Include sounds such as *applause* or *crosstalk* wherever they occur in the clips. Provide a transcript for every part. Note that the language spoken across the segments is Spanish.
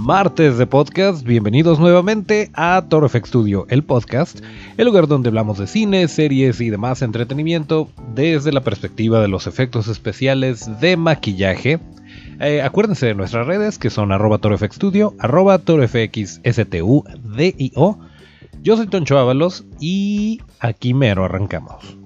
martes de podcast. Bienvenidos nuevamente a Toro FX Studio, el podcast, el lugar donde hablamos de cine, series y demás entretenimiento desde la perspectiva de los efectos especiales de maquillaje. Eh, acuérdense de nuestras redes que son arroba torofxstudio, arroba torofxstudio. Yo soy Toncho Ábalos y aquí mero arrancamos.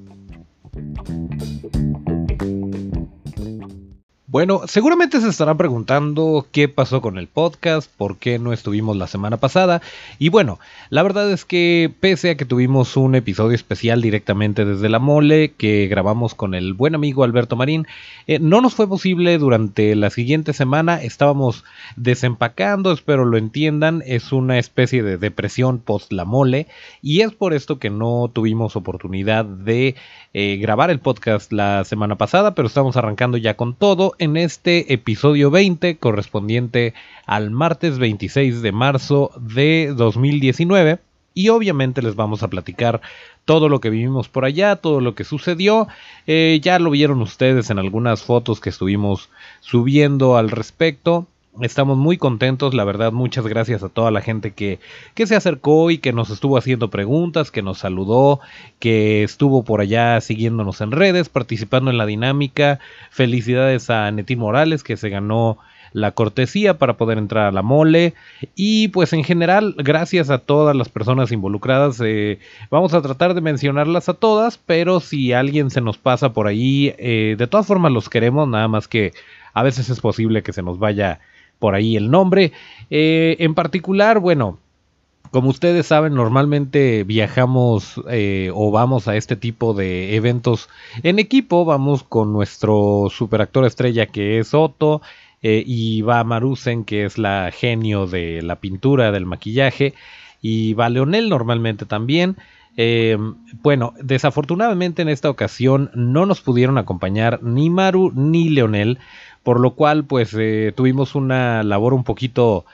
Bueno, seguramente se estarán preguntando qué pasó con el podcast, por qué no estuvimos la semana pasada. Y bueno, la verdad es que pese a que tuvimos un episodio especial directamente desde la mole que grabamos con el buen amigo Alberto Marín, eh, no nos fue posible durante la siguiente semana. Estábamos desempacando, espero lo entiendan. Es una especie de depresión post la mole. Y es por esto que no tuvimos oportunidad de eh, grabar el podcast la semana pasada, pero estamos arrancando ya con todo en este episodio 20 correspondiente al martes 26 de marzo de 2019 y obviamente les vamos a platicar todo lo que vivimos por allá, todo lo que sucedió. Eh, ya lo vieron ustedes en algunas fotos que estuvimos subiendo al respecto. Estamos muy contentos, la verdad, muchas gracias a toda la gente que, que, se acercó y que nos estuvo haciendo preguntas, que nos saludó, que estuvo por allá siguiéndonos en redes, participando en la dinámica. Felicidades a Neti Morales que se ganó la cortesía para poder entrar a la mole. Y pues en general, gracias a todas las personas involucradas. Eh, vamos a tratar de mencionarlas a todas, pero si alguien se nos pasa por ahí, eh, de todas formas los queremos, nada más que a veces es posible que se nos vaya por ahí el nombre. Eh, en particular, bueno, como ustedes saben, normalmente viajamos eh, o vamos a este tipo de eventos en equipo. Vamos con nuestro superactor estrella que es Otto. Eh, y va Marusen, que es la genio de la pintura, del maquillaje. Y va Leonel normalmente también. Bueno, desafortunadamente en esta ocasión no nos pudieron acompañar ni Maru ni Leonel por lo cual pues eh, tuvimos una labor un poquito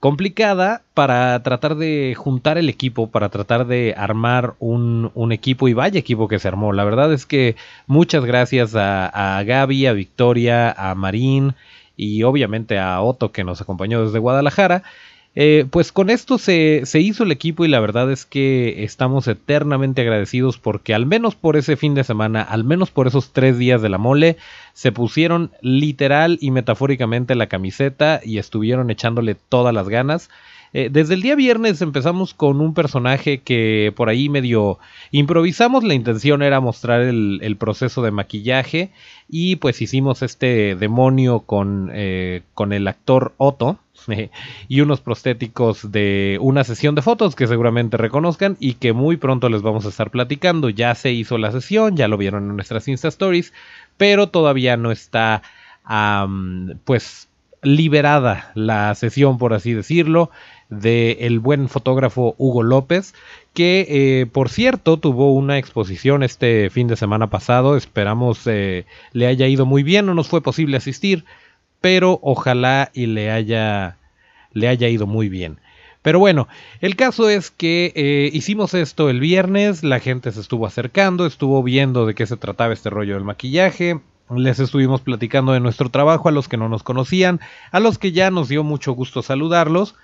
complicada para tratar de juntar el equipo, para tratar de armar un, equipo y vaya equipo que se armó. La verdad es que muchas gracias a, a Gaby, a Victoria, a Marín y obviamente a Otto que nos acompañó desde Guadalajara. Eh, pues con esto se, hizo el equipo y la verdad es que estamos eternamente agradecidos porque al menos por ese fin de semana, al menos por esos tres días de la mole, se pusieron literal y metafóricamente la camiseta y estuvieron echándole todas las ganas. Eh, desde el día viernes empezamos con un personaje que por ahí medio improvisamos. La intención era mostrar el, proceso de maquillaje y pues hicimos este demonio con, eh, con el actor Otto *laughs* y unos prostéticos de una sesión de fotos que seguramente reconozcan y que muy pronto les vamos a estar platicando. Ya se hizo la sesión, ya lo vieron en nuestras Insta Stories, pero todavía no está pues liberada la sesión, por así decirlo, del el buen fotógrafo Hugo López, que eh, por cierto tuvo una exposición este fin de semana pasado, esperamos eh, le haya ido muy bien, no nos fue posible asistir, pero ojalá y le haya, le haya ido muy bien. Pero bueno, el caso es que eh, hicimos esto el viernes, la gente se estuvo acercando, estuvo viendo de qué se trataba este rollo del maquillaje, les estuvimos platicando de nuestro trabajo a los que no nos conocían, a los que ya nos dio mucho gusto saludarlos.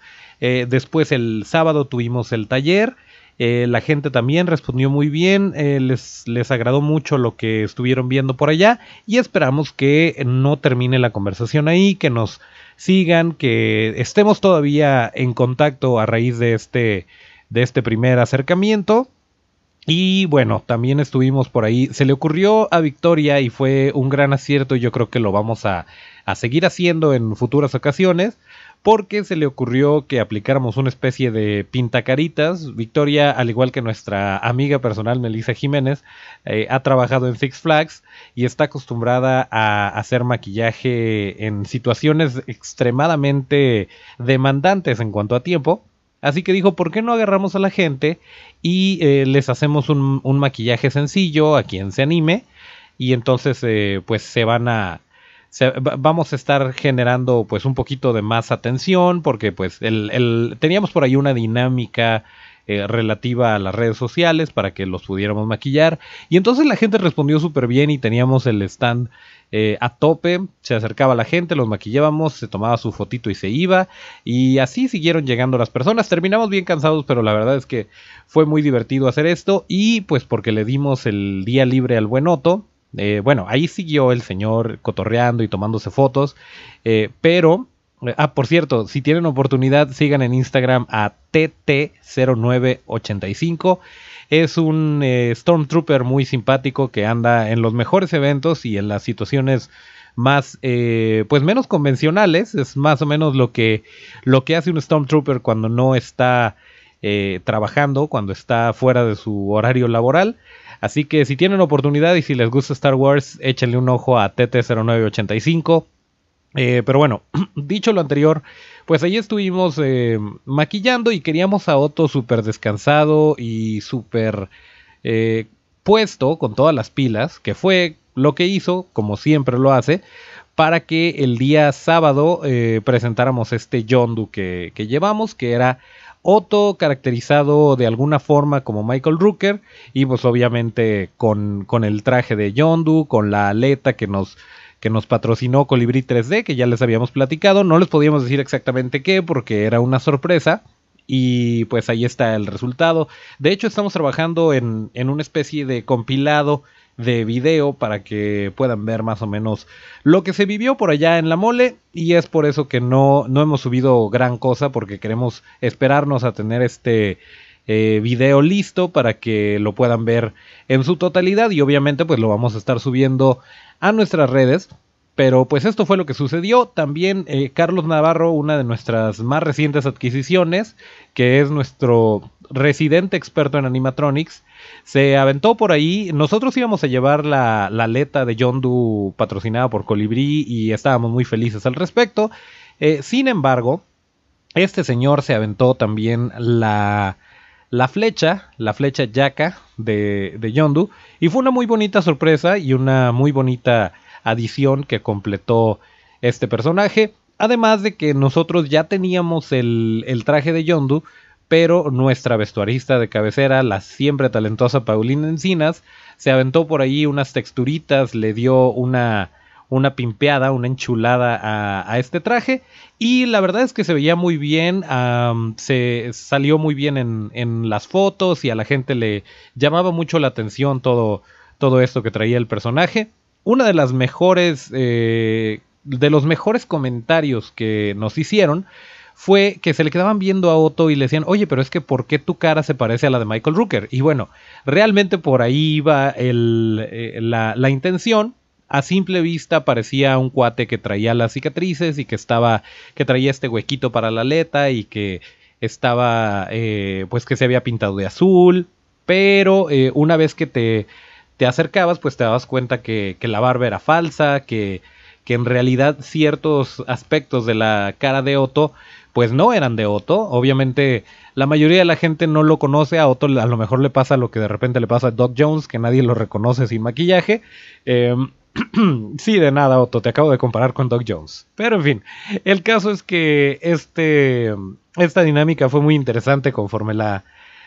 Eh, después el sábado tuvimos el taller eh, la gente también respondió muy bien, eh, les, les agradó mucho lo que estuvieron viendo por allá y esperamos que no termine la conversación ahí, que nos sigan, que estemos todavía en contacto a raíz de este, de este primer acercamiento. Y bueno, también estuvimos por ahí. Se le ocurrió a Victoria y fue un gran acierto. Y yo creo que lo vamos a, a seguir haciendo en futuras ocasiones porque se le ocurrió que aplicáramos una especie de pintacaritas. Victoria, al igual que nuestra amiga personal Melissa Jiménez, eh, ha trabajado en Six Flags y está acostumbrada a hacer maquillaje en situaciones extremadamente demandantes en cuanto a tiempo. Así que dijo, ¿por qué no agarramos a la gente y eh, les hacemos un, maquillaje sencillo a quien se anime? Y entonces eh, pues se van a vamos a estar generando pues un poquito de más atención porque pues el, teníamos por ahí una dinámica eh, relativa a las redes sociales para que los pudiéramos maquillar. Y entonces la gente respondió súper bien y teníamos el stand eh, a tope. Se acercaba la gente, los maquillábamos, se tomaba su fotito y se iba. Y así siguieron llegando las personas. Terminamos bien cansados, pero la verdad es que fue muy divertido hacer esto. Y pues porque le dimos el día libre al buen Otto. Eh, bueno, ahí siguió el señor cotorreando y tomándose fotos. pero Ah, por cierto, si tienen oportunidad, sigan en Instagram a TT0985. Es un eh, Stormtrooper muy simpático que anda en los mejores eventos y en las situaciones más, eh, pues menos convencionales. Es más o menos lo que, lo que hace un Stormtrooper cuando no está eh, trabajando, cuando está fuera de su horario laboral. Así que si tienen oportunidad y si les gusta Star Wars, échenle un ojo a TT0985. Eh, pero bueno, *clears throat* dicho lo anterior, pues ahí estuvimos eh, maquillando y queríamos a Otto súper descansado y súper eh, puesto con todas las pilas, que fue lo que hizo, como siempre lo hace, para que el día sábado presentáramos este Yondu que, que llevamos, que era Otto caracterizado de alguna forma como Michael Rooker y pues obviamente con, con el traje de Yondu, con la aleta que nos que nos patrocinó Colibri 3D, que ya les habíamos platicado. No les podíamos decir exactamente qué, porque era una sorpresa. Y pues ahí está el resultado. De hecho, estamos trabajando en, una especie de compilado de video para que puedan ver más o menos lo que se vivió por allá en la mole y es por eso que no, no hemos subido gran cosa porque queremos esperarnos a tener este eh, video listo para que lo puedan ver en su totalidad y obviamente pues lo vamos a estar subiendo a nuestras redes. Pero pues esto fue lo que sucedió. También eh, Carlos Navarro, una de nuestras más recientes adquisiciones, que es nuestro residente experto en animatronics, se aventó por ahí. Nosotros íbamos a llevar la, la aleta de Yondu patrocinada por Colibrí y estábamos muy felices al respecto. Eh, sin embargo, este señor se aventó también la, la flecha, la flecha Yaka de, de Yondu, y fue una muy bonita sorpresa y una muy bonita adición que completó este personaje. Además de que nosotros ya teníamos el, el traje de Yondu, pero nuestra vestuarista de cabecera, la siempre talentosa Paulina Encinas, se aventó por ahí unas texturitas, le dio una, una pimpeada, una enchulada a, este traje. Y la verdad es que se veía muy bien, se salió muy bien en, las fotos y a la gente le llamaba mucho la atención todo, todo esto que traía el personaje. Una de las mejores, eh, de los mejores comentarios que nos hicieron fue que se le quedaban viendo a Otto y le decían, oye, pero es que ¿por qué tu cara se parece a la de Michael Rooker? Y bueno, realmente por ahí iba eh, la, la intención a simple vista parecía un cuate que traía las cicatrices y que estaba, que traía este huequito para la aleta y que estaba, eh, pues que se había pintado de azul, pero eh, una vez que te, te, acercabas, pues te dabas cuenta que, que la barba era falsa, que, que, en realidad ciertos aspectos de la cara de Otto, pues no eran de Otto, obviamente la mayoría de la gente no lo conoce, a Otto a lo mejor le pasa lo que de repente le pasa a Doc Jones, que nadie lo reconoce sin maquillaje, eh, *clears throat* sí, de nada, Otto, te acabo de comparar con Doc Jones. Pero en fin, el caso es que este, esta dinámica fue muy interesante conforme la,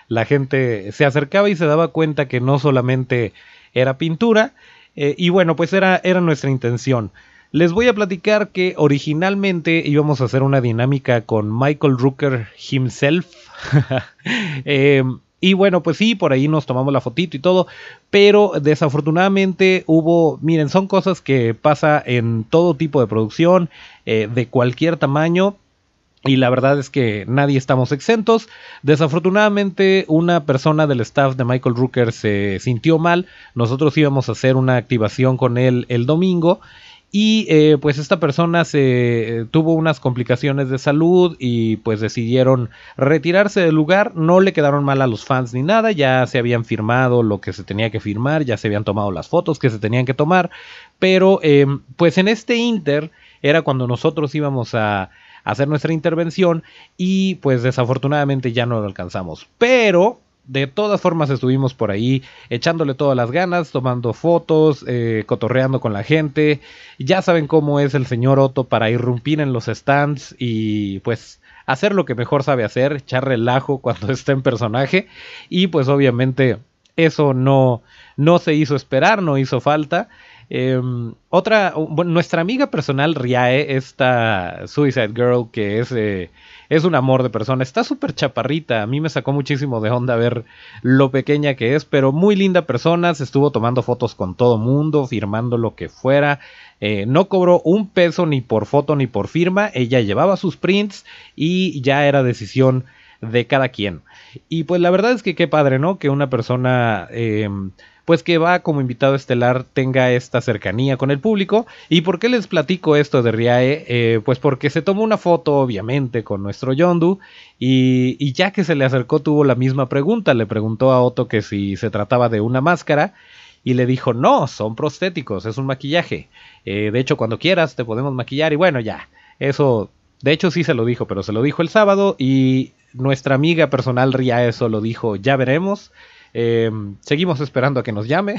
la gente se acercaba y se daba cuenta que no solamente era pintura, eh, y bueno, pues era, era nuestra intención. Les voy a platicar que originalmente íbamos a hacer una dinámica con Michael Rooker himself. *laughs* eh, y bueno, pues sí, por ahí nos tomamos la fotito y todo, pero desafortunadamente hubo, miren, son cosas que pasa en todo tipo de producción, eh, de cualquier tamaño, y la verdad es que nadie estamos exentos. Desafortunadamente, una persona del staff de Michael Rooker se sintió mal. Nosotros íbamos a hacer una activación con él el domingo y eh, pues esta persona se eh, tuvo unas complicaciones de salud y pues decidieron retirarse del lugar. No le quedaron mal a los fans ni nada, ya se habían firmado lo que se tenía que firmar, ya se habían tomado las fotos que se tenían que tomar. Pero em, pues en este Inter era cuando nosotros íbamos a hacer nuestra intervención y pues desafortunadamente ya no lo alcanzamos. Pero de todas formas estuvimos por ahí echándole todas las ganas, tomando fotos, eh, cotorreando con la gente. Ya saben cómo es el señor Otto para irrumpir en los stands y pues hacer lo que mejor sabe hacer, echar relajo *laughs* cuando está en personaje y pues obviamente eso no, no se hizo esperar, no hizo falta. Em, otra, nuestra amiga personal Riae, esta Suicide Girl, que es, eh, es un amor de persona, está súper chaparrita. A mí me sacó muchísimo de onda ver lo pequeña que es, pero muy linda persona. Se estuvo tomando fotos con todo mundo, firmando lo que fuera. Eh, no cobró un peso ni por foto ni por firma. Ella llevaba sus prints y ya era decisión de cada quien. Y pues la verdad es que qué padre, ¿no? Que una persona... Em, pues que va como invitado estelar tenga esta cercanía con el público. ¿Y por qué les platico esto de Riae? Eh, pues porque se tomó una foto, obviamente, con nuestro Yondu. Y, y, ya que se le acercó, tuvo la misma pregunta. Le preguntó a Otto que si se trataba de una máscara. Y le dijo, no, son prostéticos, es un maquillaje. Eh, de hecho, cuando quieras te podemos maquillar. Y bueno, ya, eso, de hecho sí se lo dijo, pero se lo dijo el sábado. Y nuestra amiga personal Riae eso lo dijo, ya veremos. Eh, seguimos esperando a que nos llame.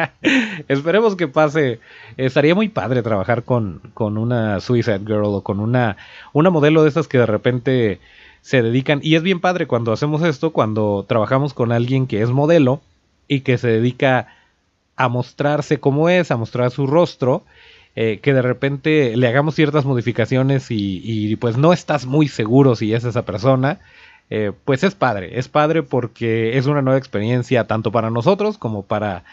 *laughs* Esperemos que pase. estaría muy padre trabajar con, con, una Suicide Girl o con una, una modelo de esas que de repente se dedican. Y es bien padre cuando hacemos esto, cuando trabajamos con alguien que es modelo y que se dedica a mostrarse como es, a mostrar su rostro. Eh, que de repente le hagamos ciertas modificaciones y, y, pues no estás muy seguro si es esa persona. Eh, pues es padre, es padre porque es una nueva experiencia tanto para nosotros como para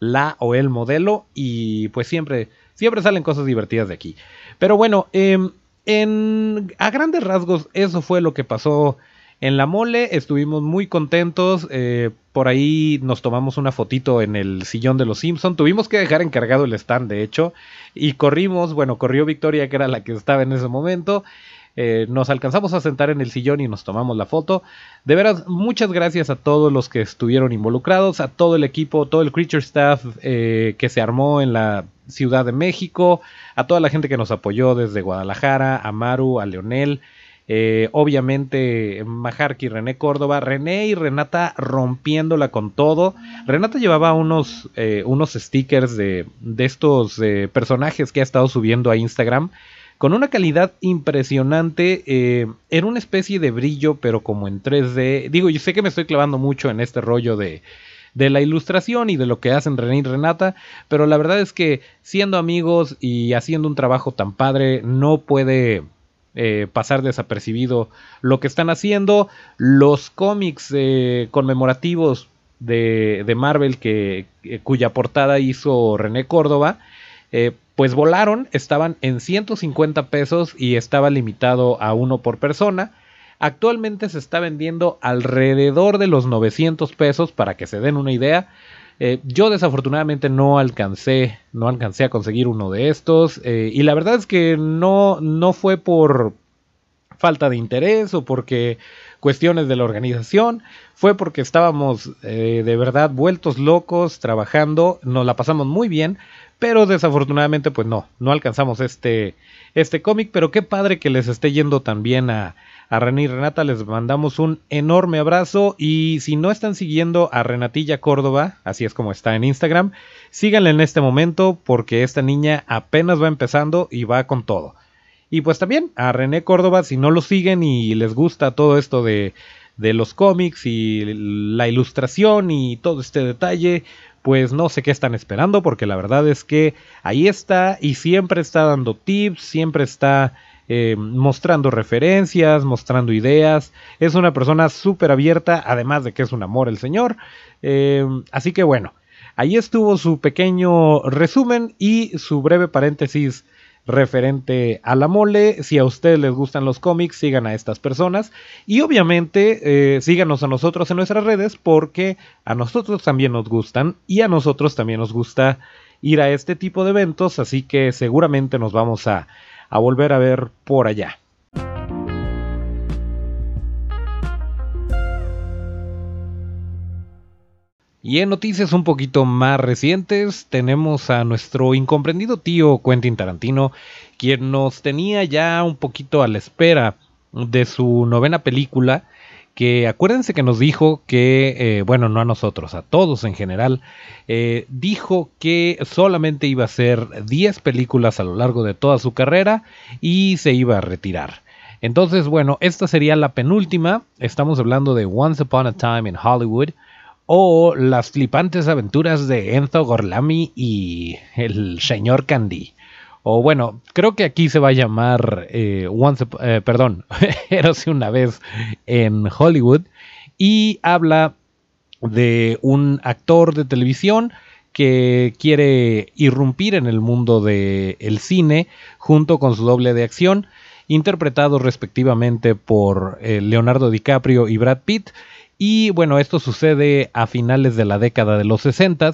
la o el modelo y pues siempre, siempre salen cosas divertidas de aquí. Pero bueno, em, en, a grandes rasgos eso fue lo que pasó en la mole, estuvimos muy contentos, eh, por ahí nos tomamos una fotito en el sillón de los Simpson, tuvimos que dejar encargado el stand de hecho y corrimos, bueno, corrió Victoria que era la que estaba en ese momento eh, nos alcanzamos a sentar en el sillón y nos tomamos la foto. De veras, muchas gracias a todos los que estuvieron involucrados, a todo el equipo, todo el Creature Staff eh, que se armó en la Ciudad de México, a toda la gente que nos apoyó desde Guadalajara, a Maru, a Leonel. Eh, obviamente Majarki, René Córdoba, René y Renata rompiéndola con todo. Renata llevaba unos, unos stickers de, de estos personajes que ha estado subiendo a Instagram con una calidad impresionante, eh, en una especie de brillo, pero como en 3D. Digo, yo sé que me estoy clavando mucho en este rollo de, de la ilustración y de lo que hacen René y Renata, pero la verdad es que siendo amigos y haciendo un trabajo tan padre, no puede eh, pasar desapercibido lo que están haciendo. Los cómics eh, conmemorativos de, de Marvel que, cuya portada hizo René Córdoba, pues volaron, estaban en 150 pesos y estaba limitado a uno por persona. Actualmente se está vendiendo alrededor de los 900 pesos para que se den una idea. Eh, yo desafortunadamente no alcancé, no alcancé a conseguir uno de estos eh, y la verdad es que no, no fue por falta de interés o porque cuestiones de la organización, fue porque estábamos eh, de verdad vueltos locos trabajando, nos la pasamos muy bien, pero desafortunadamente, pues no, no alcanzamos este, este cómic. Pero qué padre que les esté yendo también a, a René y Renata. Les mandamos un enorme abrazo. Y si no están siguiendo a Renatilla Córdoba, así es como está en Instagram, síganle en este momento porque esta niña apenas va empezando y va con todo. Y pues también a René Córdoba, si no lo siguen y les gusta todo esto de, de los cómics y la ilustración y todo este detalle, pues no sé qué están esperando porque la verdad es que ahí está y siempre está dando tips, siempre está eh, mostrando referencias, mostrando ideas. Es una persona súper abierta, además de que es un amor el señor. Eh, así que bueno, ahí estuvo su pequeño resumen y su breve paréntesis referente a la mole. Si a ustedes les gustan los cómics, sigan a estas personas. Y obviamente eh, síganos a nosotros en nuestras redes porque a nosotros también nos gustan y a nosotros también nos gusta ir a este tipo de eventos. Así que seguramente nos vamos a, a volver a ver por allá. Y en noticias un poquito más recientes tenemos a nuestro incomprendido tío Quentin Tarantino, quien nos tenía ya un poquito a la espera de su novena película, que acuérdense que nos dijo que, eh, bueno, no a nosotros, a todos en general, eh, dijo que solamente iba a hacer 10 películas a lo largo de toda su carrera y se iba a retirar. Entonces, bueno, esta sería la penúltima. Estamos hablando de Once Upon a Time in Hollywood o las flipantes aventuras de Enzo Gorlami y el señor Candy. O bueno, creo que aquí se va a llamar eh, Once, eh, perdón, *laughs* Érase una vez en Hollywood y habla de un actor de televisión que quiere irrumpir en el mundo del cine junto con su doble de acción, interpretados respectivamente por eh, Leonardo DiCaprio y Brad Pitt. Y bueno, esto sucede a finales de la década de los 60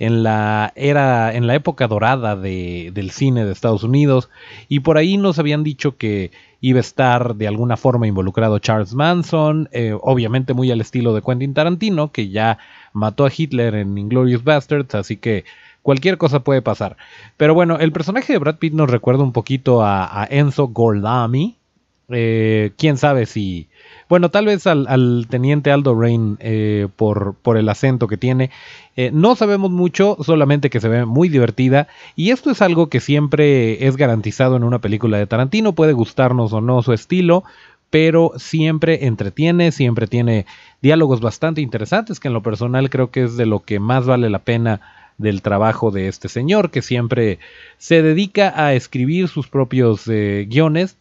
en la era, en la época dorada del cine de Estados Unidos. Y por ahí nos habían dicho que iba a estar de alguna forma involucrado Charles Manson, eh, obviamente muy al estilo de Quentin Tarantino, que ya mató a Hitler en Inglorious Bastards, así que cualquier cosa puede pasar. Pero bueno, el personaje de Brad Pitt nos recuerda un poquito a, Enzo Gordami. Eh, quién sabe si bueno, tal vez al, teniente Aldo Rain eh, por, el acento que tiene. Eh, no sabemos mucho, solamente que se ve muy divertida. Y esto es algo que siempre es garantizado en una película de Tarantino. Puede gustarnos o no su estilo, pero siempre entretiene, siempre tiene diálogos bastante interesantes, que en lo personal creo que es de lo que más vale la pena del trabajo de este señor, que siempre se dedica a escribir sus propios eh, guiones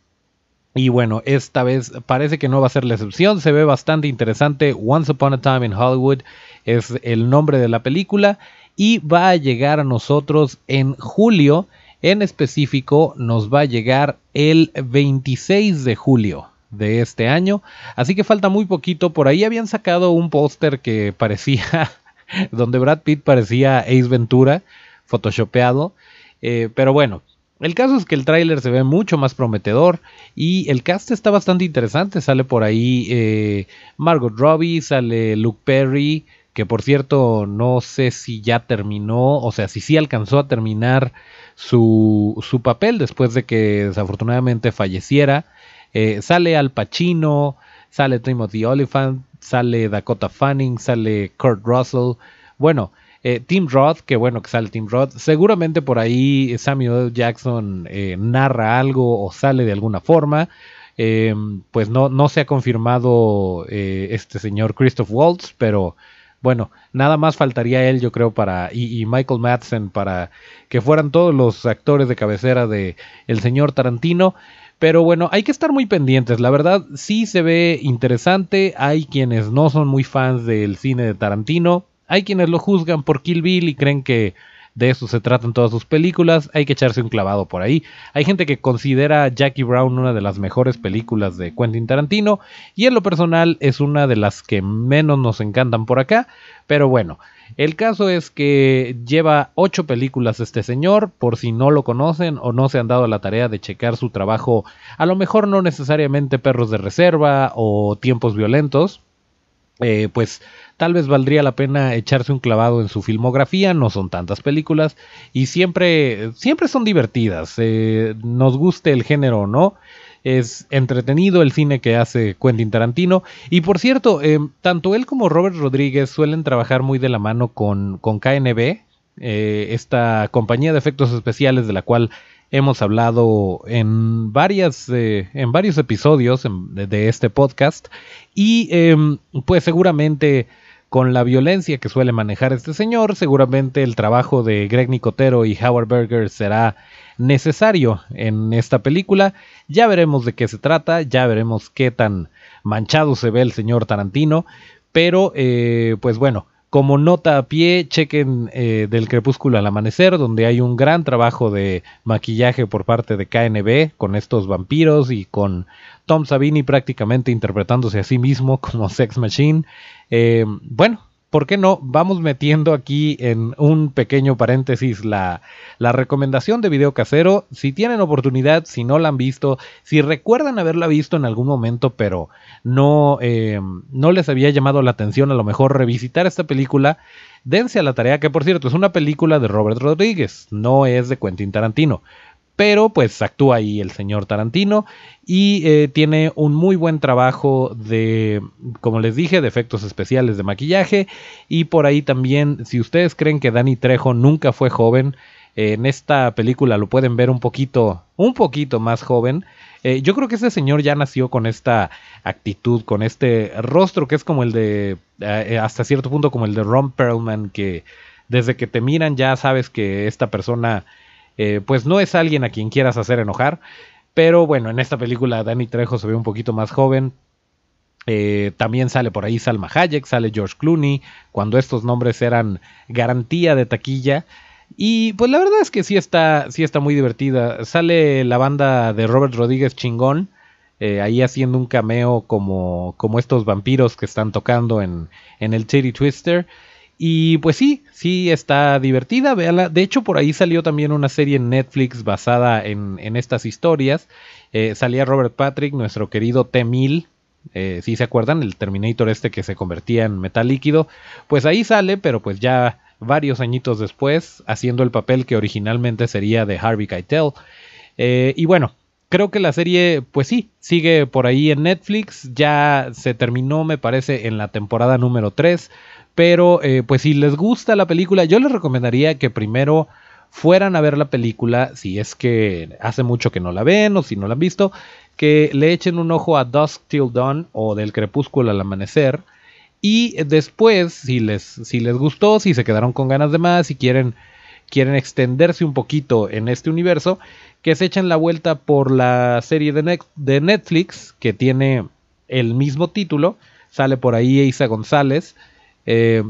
y bueno, esta vez parece que no va a ser la excepción, se ve bastante interesante. Once Upon a Time in Hollywood es el nombre de la película y va a llegar a nosotros en julio. En específico, nos va a llegar el 26 de julio de este año. Así que falta muy poquito. Por ahí habían sacado un póster que *laughs* parecía, donde Brad Pitt parecía Ace Ventura, photoshopeado. Eh, pero bueno, el caso es que el tráiler se ve mucho más prometedor y el cast está bastante interesante. Sale por ahí eh, Margot Robbie, sale Luke Perry, que por cierto no sé si ya terminó, o sea, si sí alcanzó a terminar su, su papel después de que desafortunadamente falleciera. Eh, sale Al Pacino, sale Timothy Oliphant, sale Dakota Fanning, sale Kurt Russell. Bueno, eh, Tim Roth, que bueno que sale Tim Roth, seguramente por ahí Samuel Jackson eh, narra algo o sale de alguna forma. Em, pues no, no se ha confirmado eh, este señor Christoph Waltz, pero bueno, nada más faltaría él, yo creo, para y, Michael Madsen para que fueran todos los actores de cabecera de el señor Tarantino. Pero bueno, hay que estar muy pendientes. La verdad, sí se ve interesante. Hay quienes no son muy fans del cine de Tarantino. Hay quienes lo juzgan por Kill Bill y creen que de eso se tratan todas sus películas, hay que echarse un clavado por ahí. Hay gente que considera Jackie Brown una de las mejores películas de Quentin Tarantino y en lo personal es una de las que menos nos encantan por acá, pero bueno, el caso es que lleva ocho películas este señor, por si no lo conocen o no se han dado la tarea de checar su trabajo, a lo mejor no necesariamente Perros de Reserva o Tiempos Violentos, eh, pues tal vez valdría la pena echarse un clavado en su filmografía, no son tantas películas y siempre, siempre son divertidas, eh, nos guste el género o no. Es entretenido el cine que hace Quentin Tarantino. Y por cierto, eh, tanto él como Robert Rodríguez suelen trabajar muy de la mano con, con KNB, eh, esta compañía de efectos especiales de la cual hemos hablado en varias en varios episodios de, este podcast y em, pues seguramente con la violencia que suele manejar este señor, seguramente el trabajo de Greg Nicotero y Howard Berger será necesario en esta película. Ya veremos de qué se trata, ya veremos qué tan manchado se ve el señor Tarantino, pero eh, pues bueno, como nota a pie, chequen eh, del crepúsculo al amanecer, donde hay un gran trabajo de maquillaje por parte de KNB con estos vampiros y con Tom Savini prácticamente interpretándose a sí mismo como Sex Machine. Eh, bueno, ¿por qué no? Vamos metiendo aquí en un pequeño paréntesis la, recomendación de video casero. Si tienen oportunidad, si no la han visto, si recuerdan haberla visto en algún momento, pero no, eh, no les había llamado la atención a lo mejor revisitar esta película, dense a la tarea, que por cierto es una película de Robert Rodríguez, no es de Quentin Tarantino pero pues actúa ahí el señor Tarantino y eh, tiene un muy buen trabajo de, como les dije, de efectos especiales de maquillaje y por ahí también, si ustedes creen que Danny Trejo nunca fue joven, en esta película lo pueden ver un poquito, un poquito más joven. Eh, yo creo que ese señor ya nació con esta actitud, con este rostro que es como el de, eh, hasta cierto punto como el de Ron Perlman, que desde que te miran ya sabes que esta persona, eh, pues no es alguien a quien quieras hacer enojar. Pero bueno, en esta película Danny Trejo se ve un poquito más joven. también sale por ahí Salma Hayek, sale George Clooney, cuando estos nombres eran garantía de taquilla. Y pues la verdad es que sí está, sí está muy divertida. Sale la banda de Robert Rodríguez Chingón, eh, ahí haciendo un cameo como, como estos vampiros que están tocando en, en el Titty Twister. Y pues sí, sí está divertida, véala. De hecho, por ahí salió también una serie en Netflix basada en, en estas historias. Eh, salía Robert Patrick, nuestro querido T-1000. Eh, si se acuerdan, el Terminator este que se convertía en metal líquido. Pues ahí sale, pero pues ya varios añitos después, haciendo el papel que originalmente sería de Harvey Keitel. Eh, y bueno, creo que la serie, pues sí, sigue por ahí en Netflix. Ya se terminó, me parece, en la temporada número 3. Pero, eh, pues si les gusta la película, yo les recomendaría que primero fueran a ver la película, si es que hace mucho que no la ven o si no la han visto, que le echen un ojo a Dusk Till Dawn o del crepúsculo al amanecer. Y después, si les, si les gustó, si se quedaron con ganas de más, si quieren, quieren extenderse un poquito en este universo, que se echen la vuelta por la serie de, de Netflix, que tiene el mismo título. Sale por ahí Isa González. Eh,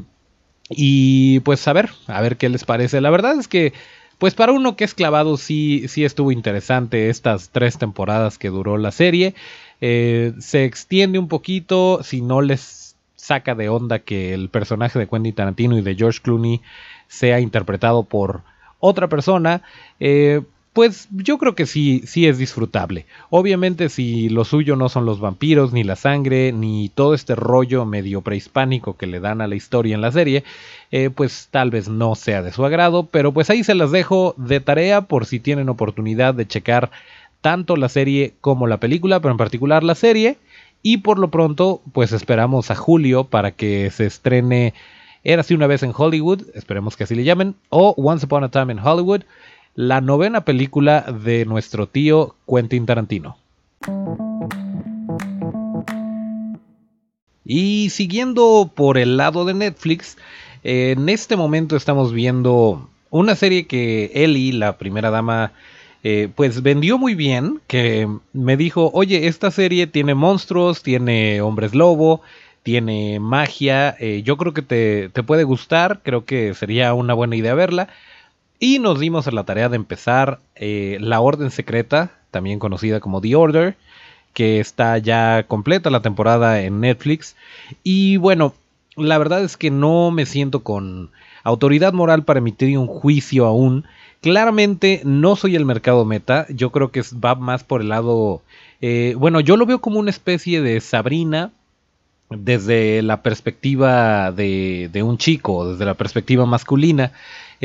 y pues a ver, a ver qué les parece. La verdad es que, pues para uno que es clavado, sí, sí estuvo interesante estas tres temporadas que duró la serie. Eh, se extiende un poquito, si no les saca de onda que el personaje de Quentin Tarantino y de George Clooney sea interpretado por otra persona, eh, pues yo creo que sí, sí es disfrutable. Obviamente si lo suyo no son los vampiros, ni la sangre, ni todo este rollo medio prehispánico que le dan a la historia en la serie, eh, pues tal vez no sea de su agrado, pero pues ahí se las dejo de tarea por si tienen oportunidad de checar tanto la serie como la película, pero en particular la serie. Y por lo pronto, pues esperamos a julio para que se estrene Era así una vez en Hollywood, esperemos que así le llamen, o Once Upon a Time in Hollywood, la novena película de nuestro tío Quentin Tarantino. Y siguiendo por el lado de Netflix, en este momento estamos viendo una serie que Ellie, la primera dama eh, pues vendió muy bien, que me dijo, oye, esta serie tiene monstruos, tiene hombres lobo, tiene magia, eh, yo creo que te, te, puede gustar, creo que sería una buena idea verla. Y nos dimos a la tarea de empezar eh, La Orden Secreta, también conocida como The Order, que está ya completa la temporada en Netflix. Y bueno, la verdad es que no me siento con autoridad moral para emitir un juicio aún. Claramente no soy el mercado meta, yo creo que va más por el lado, eh, bueno, yo lo veo como una especie de Sabrina desde la perspectiva de, un chico, desde la perspectiva masculina,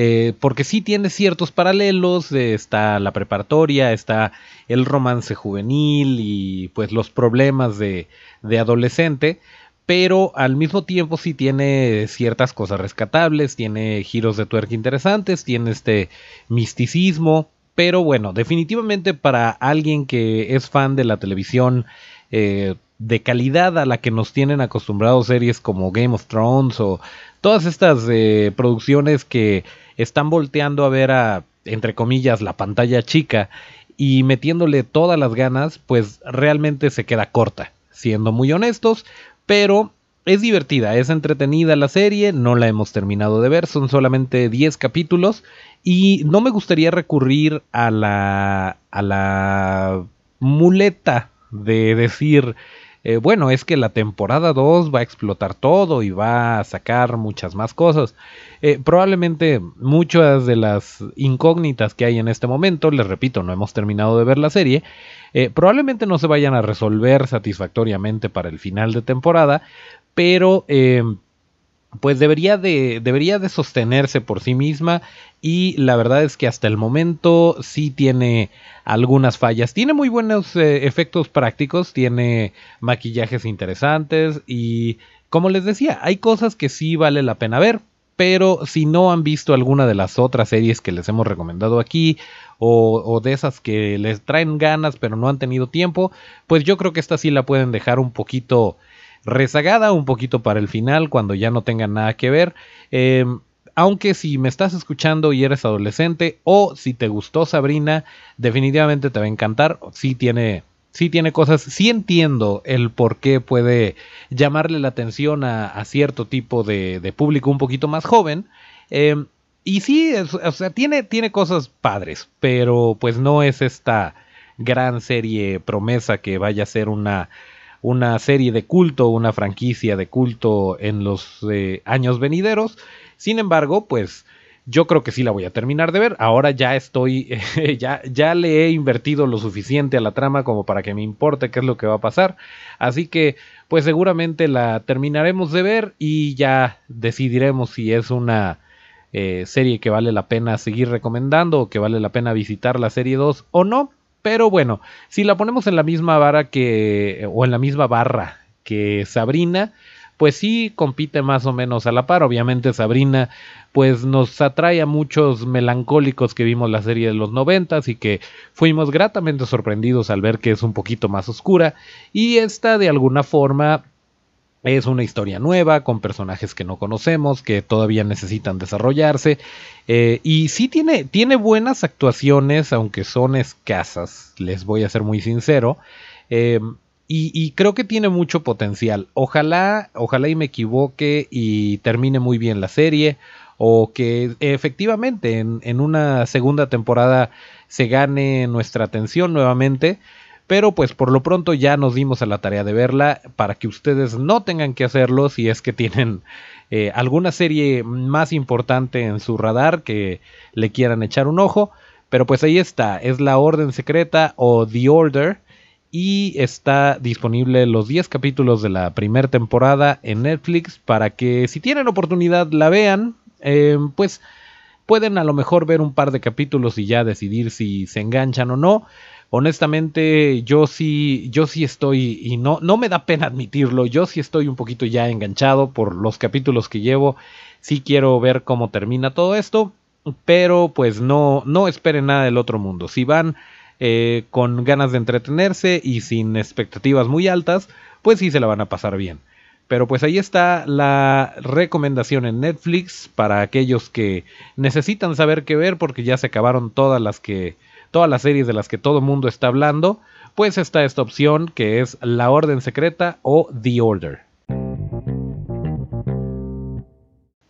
eh, porque sí tiene ciertos paralelos, está la preparatoria, está el romance juvenil y pues los problemas de, de adolescente, pero al mismo tiempo sí tiene ciertas cosas rescatables, tiene giros de tuerca interesantes, tiene este misticismo, pero bueno, definitivamente para alguien que es fan de la televisión eh, de calidad a la que nos tienen acostumbrados series como Game of Thrones o todas estas eh, producciones que están volteando a ver a, entre comillas, la pantalla chica y metiéndole todas las ganas, pues realmente se queda corta. Siendo muy honestos, pero es divertida, es entretenida la serie, no la hemos terminado de ver, son solamente 10 capítulos y no me gustaría recurrir a la, a la muleta de decir, eh, bueno, es que la temporada 2 va a explotar todo y va a sacar muchas más cosas. Eh, probablemente muchas de las incógnitas que hay en este momento, les repito, no hemos terminado de ver la serie, eh, probablemente no se vayan a resolver satisfactoriamente para el final de temporada, pero pues debería de, debería de sostenerse por sí misma y la verdad es que hasta el momento sí tiene algunas fallas. Tiene muy buenos eh, efectos prácticos, tiene maquillajes interesantes y como les decía, hay cosas que sí vale la pena ver. pero si no han visto alguna de las otras series que les hemos recomendado aquí, o, de esas que les traen ganas pero no han tenido tiempo, pues yo creo que esta sí la pueden dejar un poquito rezagada, un poquito para el final, cuando ya no tengan nada que ver. Em, aunque si me estás escuchando y eres adolescente o si te gustó Sabrina, definitivamente te va a encantar. Sí tiene, sí tiene cosas, sí entiendo el por qué puede llamarle la atención a, cierto tipo de, público un poquito más joven. Em, y sí, o sea, tiene, tiene cosas padres, pero pues no es esta gran serie promesa que vaya a ser una, una serie de culto, una franquicia de culto en los eh, años venideros. Sin embargo, pues yo creo que sí la voy a terminar de ver. Ahora ya estoy, *laughs* ya, ya le he invertido lo suficiente a la trama como para que me importe qué es lo que va a pasar. Así que, pues seguramente la terminaremos de ver y ya decidiremos si es una eh, serie que vale la pena seguir recomendando o que vale la pena visitar la serie 2 o no. Pero bueno, si la ponemos en la misma vara que, o en la misma barra que Sabrina, pues sí compite más o menos a la par. Obviamente Sabrina pues nos atrae a muchos melancólicos que vimos la serie de los noventas y que fuimos gratamente sorprendidos al ver que es un poquito más oscura y esta de alguna forma es una historia nueva con personajes que no conocemos, que todavía necesitan desarrollarse. Eh, y sí tiene, tiene buenas actuaciones, aunque son escasas, les voy a ser muy sincero. Eh, y, creo que tiene mucho potencial. Ojalá, ojalá y me equivoque y termine muy bien la serie. O que efectivamente en, en una segunda temporada se gane nuestra atención nuevamente. Pero pues por lo pronto ya nos dimos a la tarea de verla para que ustedes no tengan que hacerlo si es que tienen eh, alguna serie más importante en su radar que le quieran echar un ojo. Pero pues ahí está, es la Orden Secreta o The Order y está disponible los 10 capítulos de la primera temporada en Netflix para que si tienen oportunidad la vean, eh, pues pueden a lo mejor ver un par de capítulos y ya decidir si se enganchan o no. Honestamente, yo sí, yo sí estoy, y no, no me da pena admitirlo, yo sí estoy un poquito ya enganchado por los capítulos que llevo. Sí quiero ver cómo termina todo esto, pero pues no, no esperen nada del otro mundo. Si van eh, con ganas de entretenerse y sin expectativas muy altas, pues sí se la van a pasar bien. Pero pues ahí está la recomendación en Netflix para aquellos que necesitan saber qué ver porque ya se acabaron todas las que todas las series de las que todo mundo está hablando, pues está esta opción que es La Orden Secreta o The Order.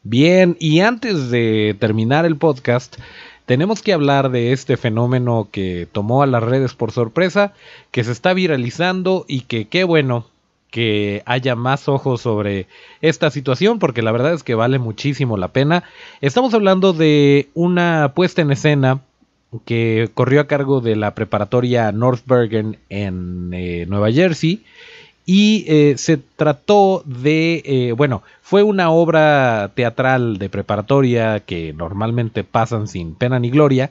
Bien, y antes de terminar el podcast, tenemos que hablar de este fenómeno que tomó a las redes por sorpresa, que se está viralizando y que qué bueno que haya más ojos sobre esta situación porque la verdad es que vale muchísimo la pena. Estamos hablando de una puesta en escena que corrió a cargo de la preparatoria North Bergen en eh, Nueva Jersey y eh, se trató de, eh, bueno, fue una obra teatral de preparatoria que normalmente pasan sin pena ni gloria,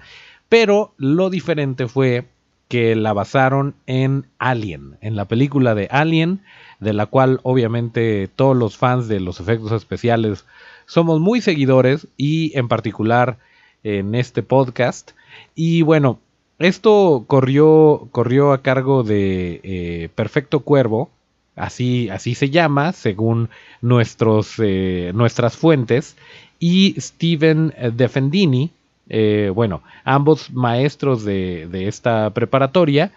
pero lo diferente fue que la basaron en Alien, en la película de Alien, de la cual obviamente todos los fans de los efectos especiales somos muy seguidores y en particular en este podcast. Y bueno, esto corrió, corrió a cargo de eh, Perfecto Cuervo, así, así se llama, según nuestros, eh, nuestras fuentes, y Steven Defendini, eh, bueno, ambos maestros de, de, esta preparatoria.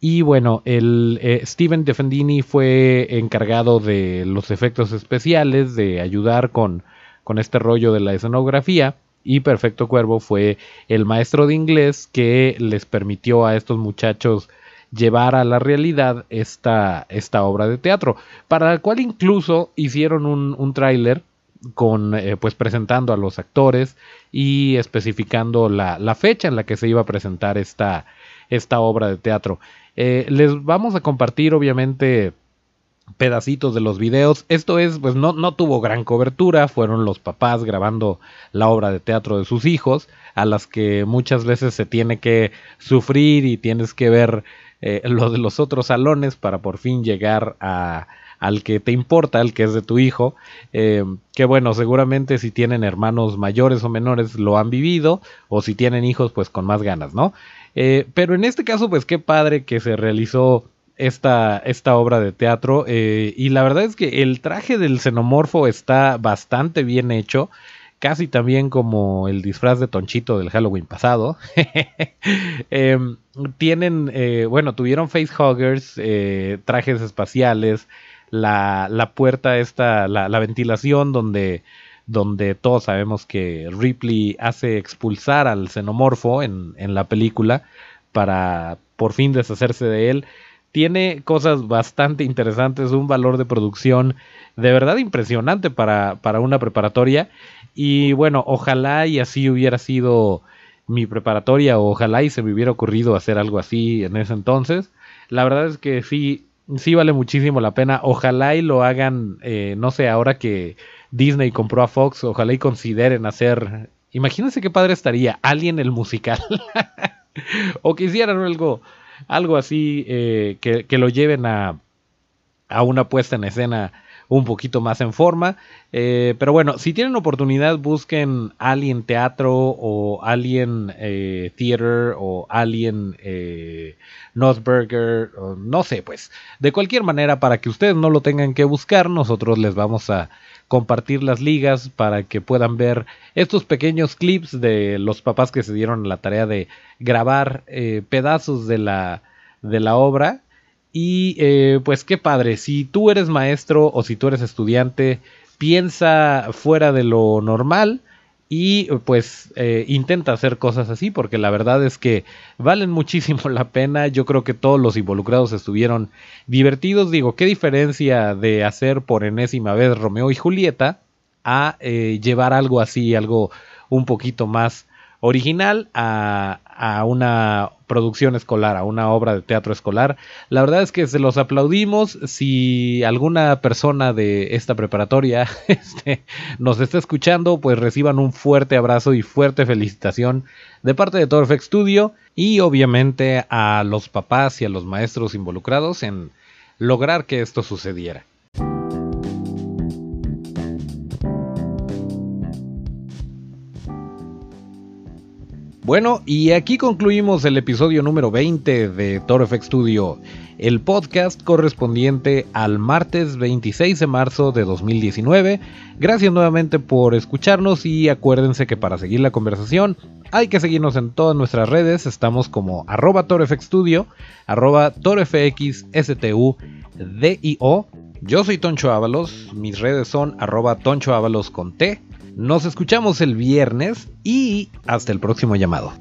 Y bueno, el Steven Defendini fue encargado de los efectos especiales, de ayudar con, con este rollo de la escenografía y Perfecto Cuervo fue el maestro de inglés que les permitió a estos muchachos llevar a la realidad esta, esta obra de teatro, para la cual incluso hicieron un, un tráiler con eh, pues presentando a los actores y especificando la, la, fecha en la que se iba a presentar esta, esta obra de teatro. Eh, les vamos a compartir obviamente pedacitos de los videos. Esto es, pues no, no tuvo gran cobertura, fueron los papás grabando la obra de teatro de sus hijos, a las que muchas veces se tiene que sufrir y tienes que ver eh, *laughs* lo de los otros salones para por fin llegar a, al que te importa, al que es de tu hijo, eh, que bueno, seguramente si tienen hermanos mayores o menores lo han vivido, o si tienen hijos, pues con más ganas, ¿no? Eh, pero en este caso, pues qué padre que se realizó esta, esta obra de teatro, eh, y la verdad es que el traje del xenomorfo está bastante bien hecho casi también como el disfraz de Tonchito del Halloween pasado. *laughs* Em, tienen, bueno, tuvieron facehuggers, eh, trajes espaciales, la, puerta esta, la, ventilación donde, donde todos sabemos que Ripley hace expulsar al xenomorfo en, la película para por fin deshacerse de él. Tiene cosas bastante interesantes, un valor de producción de verdad impresionante para, para una preparatoria. Y bueno, ojalá y así hubiera sido mi preparatoria, o ojalá y se me hubiera ocurrido hacer algo así en ese entonces. La verdad es que sí, sí vale muchísimo la pena. Ojalá y lo hagan, eh, no sé, ahora que Disney compró a Fox, ojalá y consideren hacer, imagínense qué padre estaría, Alien el musical. *laughs* o que hicieran algo, algo así, eh, que, que, lo lleven a, a una puesta en escena un poquito más en forma. Eh, pero bueno, si tienen oportunidad, busquen Alien Teatro o Alien eh, Theater o Alien eh, no sé, pues de cualquier manera, para que ustedes no lo tengan que buscar, nosotros les vamos a compartir las ligas para que puedan ver estos pequeños clips de los papás que se dieron la tarea de grabar pedazos de la, de la obra y eh, pues qué padre, si tú eres maestro o si tú eres estudiante, piensa fuera de lo normal y pues eh, intenta hacer cosas así porque la verdad es que valen muchísimo *laughs* la pena. Yo creo que todos los involucrados estuvieron divertidos. Digo, ¿qué diferencia de hacer por enésima vez Romeo y Julieta a eh, llevar algo así, algo un poquito más original a, una producción escolar, a una obra de teatro escolar. La verdad es que se los aplaudimos. Si alguna persona de esta preparatoria *laughs* este, nos está escuchando, pues reciban un fuerte abrazo y fuerte felicitación de parte de Torfex Studio y obviamente a los papás y a los maestros involucrados en lograr que esto sucediera. Bueno, y aquí concluimos el episodio número 20 de Toro Studio, el podcast correspondiente al martes 26 de marzo de 2019. Gracias nuevamente por escucharnos y acuérdense que para seguir la conversación hay que seguirnos en todas nuestras redes. Estamos como arroba ToroFXstudio, arroba. Yo soy Toncho Ábalos, mis redes son arroba Toncho Ábalos con T. Nos escuchamos el viernes y hasta el próximo llamado.